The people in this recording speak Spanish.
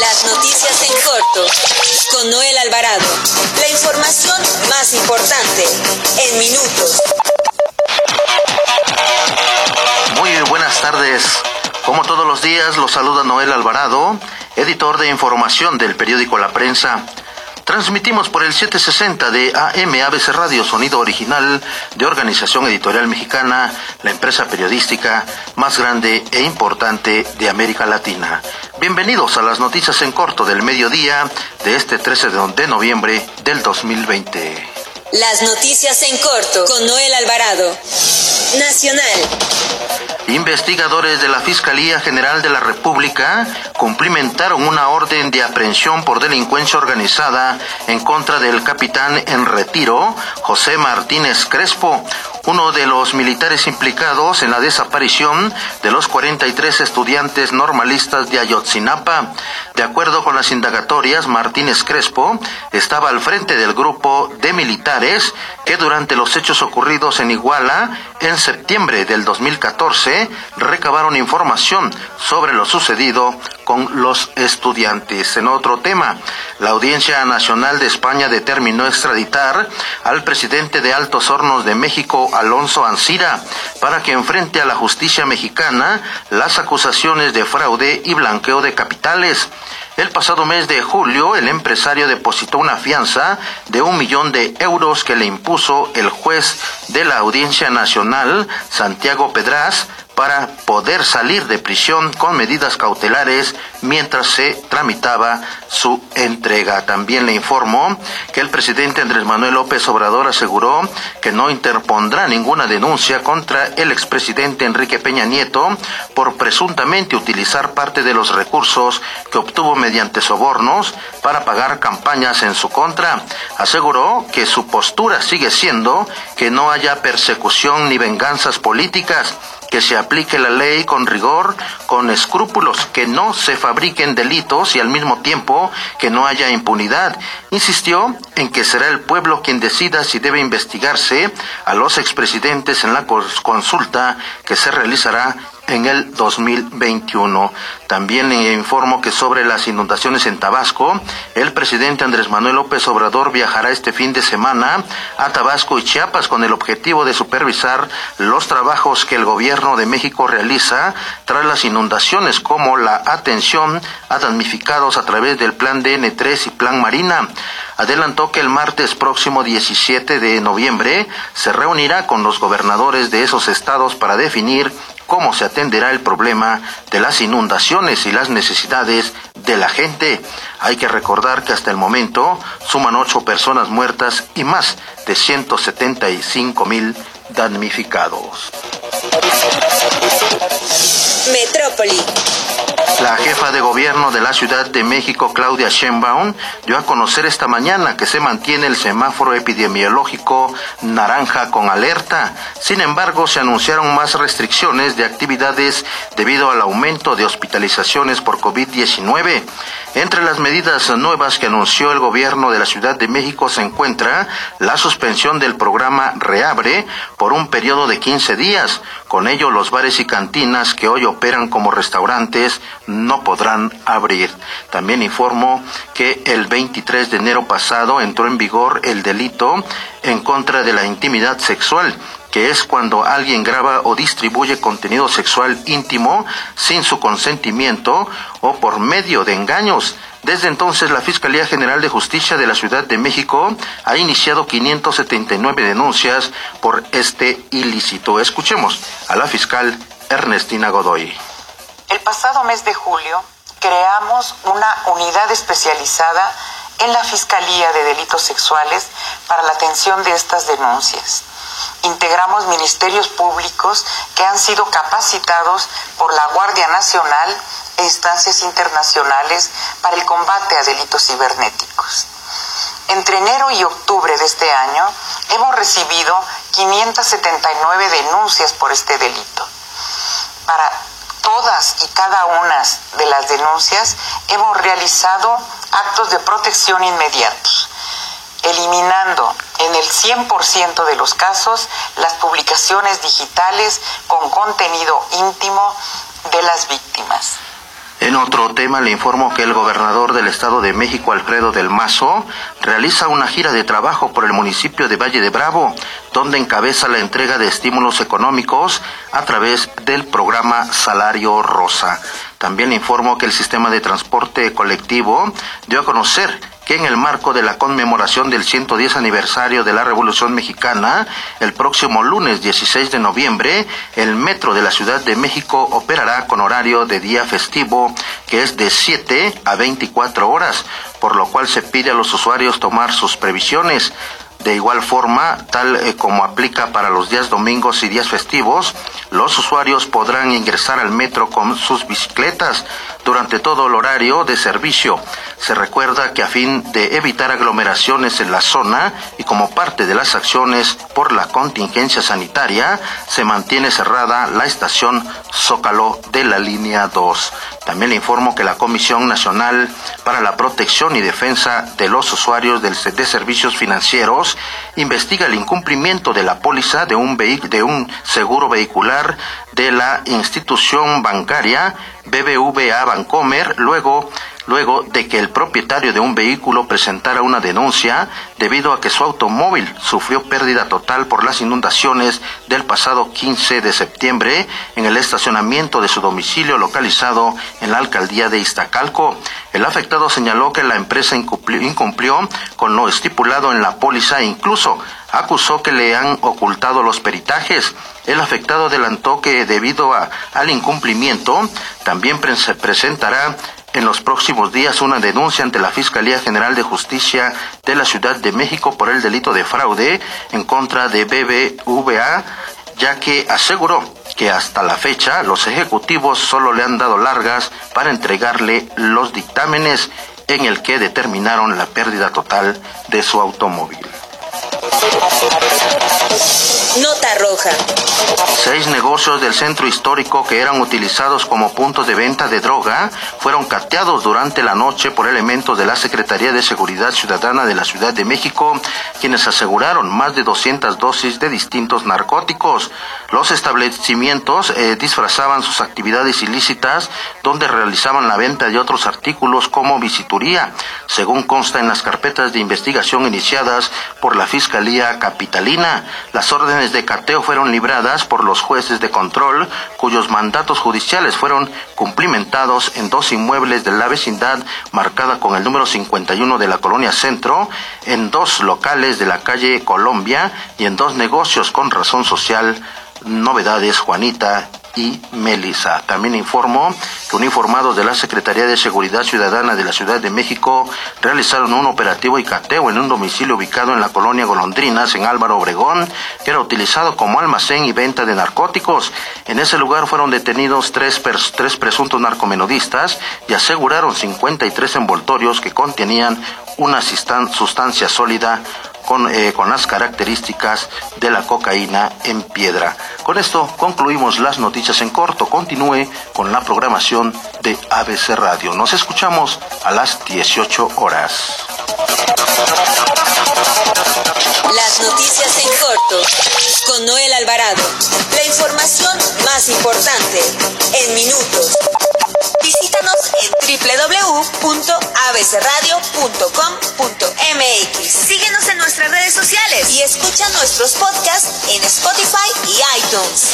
Las noticias en corto con Noel Alvarado. La información más importante en minutos. Muy buenas tardes. Como todos los días, los saluda Noel Alvarado, editor de información del periódico La Prensa. Transmitimos por el 760 de AM ABC Radio, sonido original de Organización Editorial Mexicana, la empresa periodística más grande e importante de América Latina. Bienvenidos a las noticias en corto del mediodía de este 13 de noviembre del 2020. Las noticias en corto con Noel Alvarado. Nacional. Investigadores de la Fiscalía General de la República cumplimentaron una orden de aprehensión por delincuencia organizada en contra del capitán en retiro, José Martínez Crespo, uno de los militares implicados en la desaparición de los 43 estudiantes normalistas de Ayotzinapa. De acuerdo con las indagatorias, Martínez Crespo estaba al frente del grupo de militares que durante los hechos ocurridos en Iguala en septiembre del 2014 recabaron información sobre lo sucedido con los estudiantes. En otro tema, la Audiencia Nacional de España determinó extraditar al presidente de Altos Hornos de México, Alonso Ancira, para que enfrente a la justicia mexicana las acusaciones de fraude y blanqueo de capitales. El pasado mes de julio, el empresario depositó una fianza de un millón de euros que le impuso el juez de la Audiencia Nacional, Santiago Pedraz, para poder salir de prisión con medidas cautelares mientras se tramitaba su entrega. También le informó que el presidente Andrés Manuel López Obrador aseguró que no interpondrá ninguna denuncia contra el expresidente Enrique Peña Nieto por presuntamente utilizar parte de los recursos que obtuvo mediante sobornos para pagar campañas en su contra. Aseguró que su postura sigue siendo que no haya persecución ni venganzas políticas que se aplique la ley con rigor, con escrúpulos, que no se fabriquen delitos y al mismo tiempo que no haya impunidad. Insistió en que será el pueblo quien decida si debe investigarse a los expresidentes en la consulta que se realizará en el 2021. También le informo que sobre las inundaciones en Tabasco, el presidente Andrés Manuel López Obrador viajará este fin de semana a Tabasco y Chiapas con el objetivo de supervisar los trabajos que el gobierno de México realiza tras las inundaciones, como la atención a damnificados a través del plan DN3 y plan Marina adelantó que el martes próximo 17 de noviembre se reunirá con los gobernadores de esos estados para definir cómo se atenderá el problema de las inundaciones y las necesidades de la gente. Hay que recordar que hasta el momento suman ocho personas muertas y más de 175 mil damnificados. Metrópoli. La jefa de gobierno de la Ciudad de México, Claudia Sheinbaum, dio a conocer esta mañana que se mantiene el semáforo epidemiológico naranja con alerta. Sin embargo, se anunciaron más restricciones de actividades debido al aumento de hospitalizaciones por COVID-19. Entre las medidas nuevas que anunció el gobierno de la Ciudad de México se encuentra la suspensión del programa Reabre por un periodo de 15 días. Con ello, los bares y cantinas que hoy operan como restaurantes no podrán abrir. También informo que el 23 de enero pasado entró en vigor el delito en contra de la intimidad sexual que es cuando alguien graba o distribuye contenido sexual íntimo sin su consentimiento o por medio de engaños. Desde entonces, la Fiscalía General de Justicia de la Ciudad de México ha iniciado 579 denuncias por este ilícito. Escuchemos a la fiscal Ernestina Godoy. El pasado mes de julio creamos una unidad especializada en la Fiscalía de Delitos Sexuales para la atención de estas denuncias integramos ministerios públicos que han sido capacitados por la Guardia Nacional e instancias internacionales para el combate a delitos cibernéticos. Entre enero y octubre de este año hemos recibido 579 denuncias por este delito. Todas y cada una de las denuncias hemos realizado actos de protección inmediatos eliminando en el 100% de los casos las publicaciones digitales con contenido íntimo de las víctimas. En otro tema le informo que el gobernador del Estado de México, Alfredo del Mazo, realiza una gira de trabajo por el municipio de Valle de Bravo, donde encabeza la entrega de estímulos económicos a través del programa Salario Rosa. También le informo que el sistema de transporte colectivo dio a conocer que en el marco de la conmemoración del 110 aniversario de la Revolución Mexicana, el próximo lunes 16 de noviembre, el metro de la Ciudad de México operará con horario de día festivo, que es de 7 a 24 horas, por lo cual se pide a los usuarios tomar sus previsiones. De igual forma, tal eh, como aplica para los días domingos y días festivos, los usuarios podrán ingresar al metro con sus bicicletas durante todo el horario de servicio. Se recuerda que a fin de evitar aglomeraciones en la zona y como parte de las acciones por la contingencia sanitaria, se mantiene cerrada la estación Zócalo de la línea 2. También le informo que la Comisión Nacional para la Protección y Defensa de los Usuarios de Servicios Financieros investiga el incumplimiento de la póliza de un, de un seguro vehicular de la institución bancaria BBVA Bancomer luego luego de que el propietario de un vehículo presentara una denuncia debido a que su automóvil sufrió pérdida total por las inundaciones del pasado 15 de septiembre en el estacionamiento de su domicilio localizado en la alcaldía de Iztacalco. El afectado señaló que la empresa incumplió, con lo estipulado en la póliza e incluso acusó que le han ocultado los peritajes. El afectado adelantó que debido al incumplimiento también presentará en los próximos días una denuncia ante la Fiscalía General de Justicia de la Ciudad de México por el delito de fraude en contra de BBVA, ya que aseguró que hasta la fecha los ejecutivos solo le han dado largas para entregarle los dictámenes en el que determinaron la pérdida total de su automóvil. Nota roja. Seis negocios del centro histórico que eran utilizados como puntos de venta de droga fueron cateados durante la noche por elementos de la Secretaría de Seguridad Ciudadana de la Ciudad de México, quienes aseguraron más de 200 dosis de distintos narcóticos. Los establecimientos eh, disfrazaban sus actividades ilícitas donde realizaban la venta de otros artículos como visituría, según consta en las carpetas de investigación iniciadas por la Fiscalía Capitalina. Las órdenes de cateo fueron libradas por los jueces de control, cuyos mandatos judiciales fueron cumplimentados en dos inmuebles de la vecindad marcada con el número 51 de la colonia Centro, en dos locales de la calle Colombia y en dos negocios con razón social novedades, Juanita y Melissa. También informó que uniformados de la Secretaría de Seguridad Ciudadana de la Ciudad de México realizaron un operativo y cateo en un domicilio ubicado en la colonia Golondrinas, en Álvaro Obregón, que era utilizado como almacén y venta de narcóticos. En ese lugar fueron detenidos tres, tres presuntos narcomenudistas y aseguraron 53 envoltorios que contenían una sustancia sólida con, eh, con, las características de la cocaína en piedra. Con esto concluimos las noticias en corto. Continúe con la programación de ABC Radio. Nos escuchamos a las 18 horas. Las noticias en corto con Noel Alvarado. La información más importante en minutos. Visítanos en www.abcradio.com.mx. Síguenos en nuestras redes sociales y escucha nuestros podcasts en Spotify y iTunes.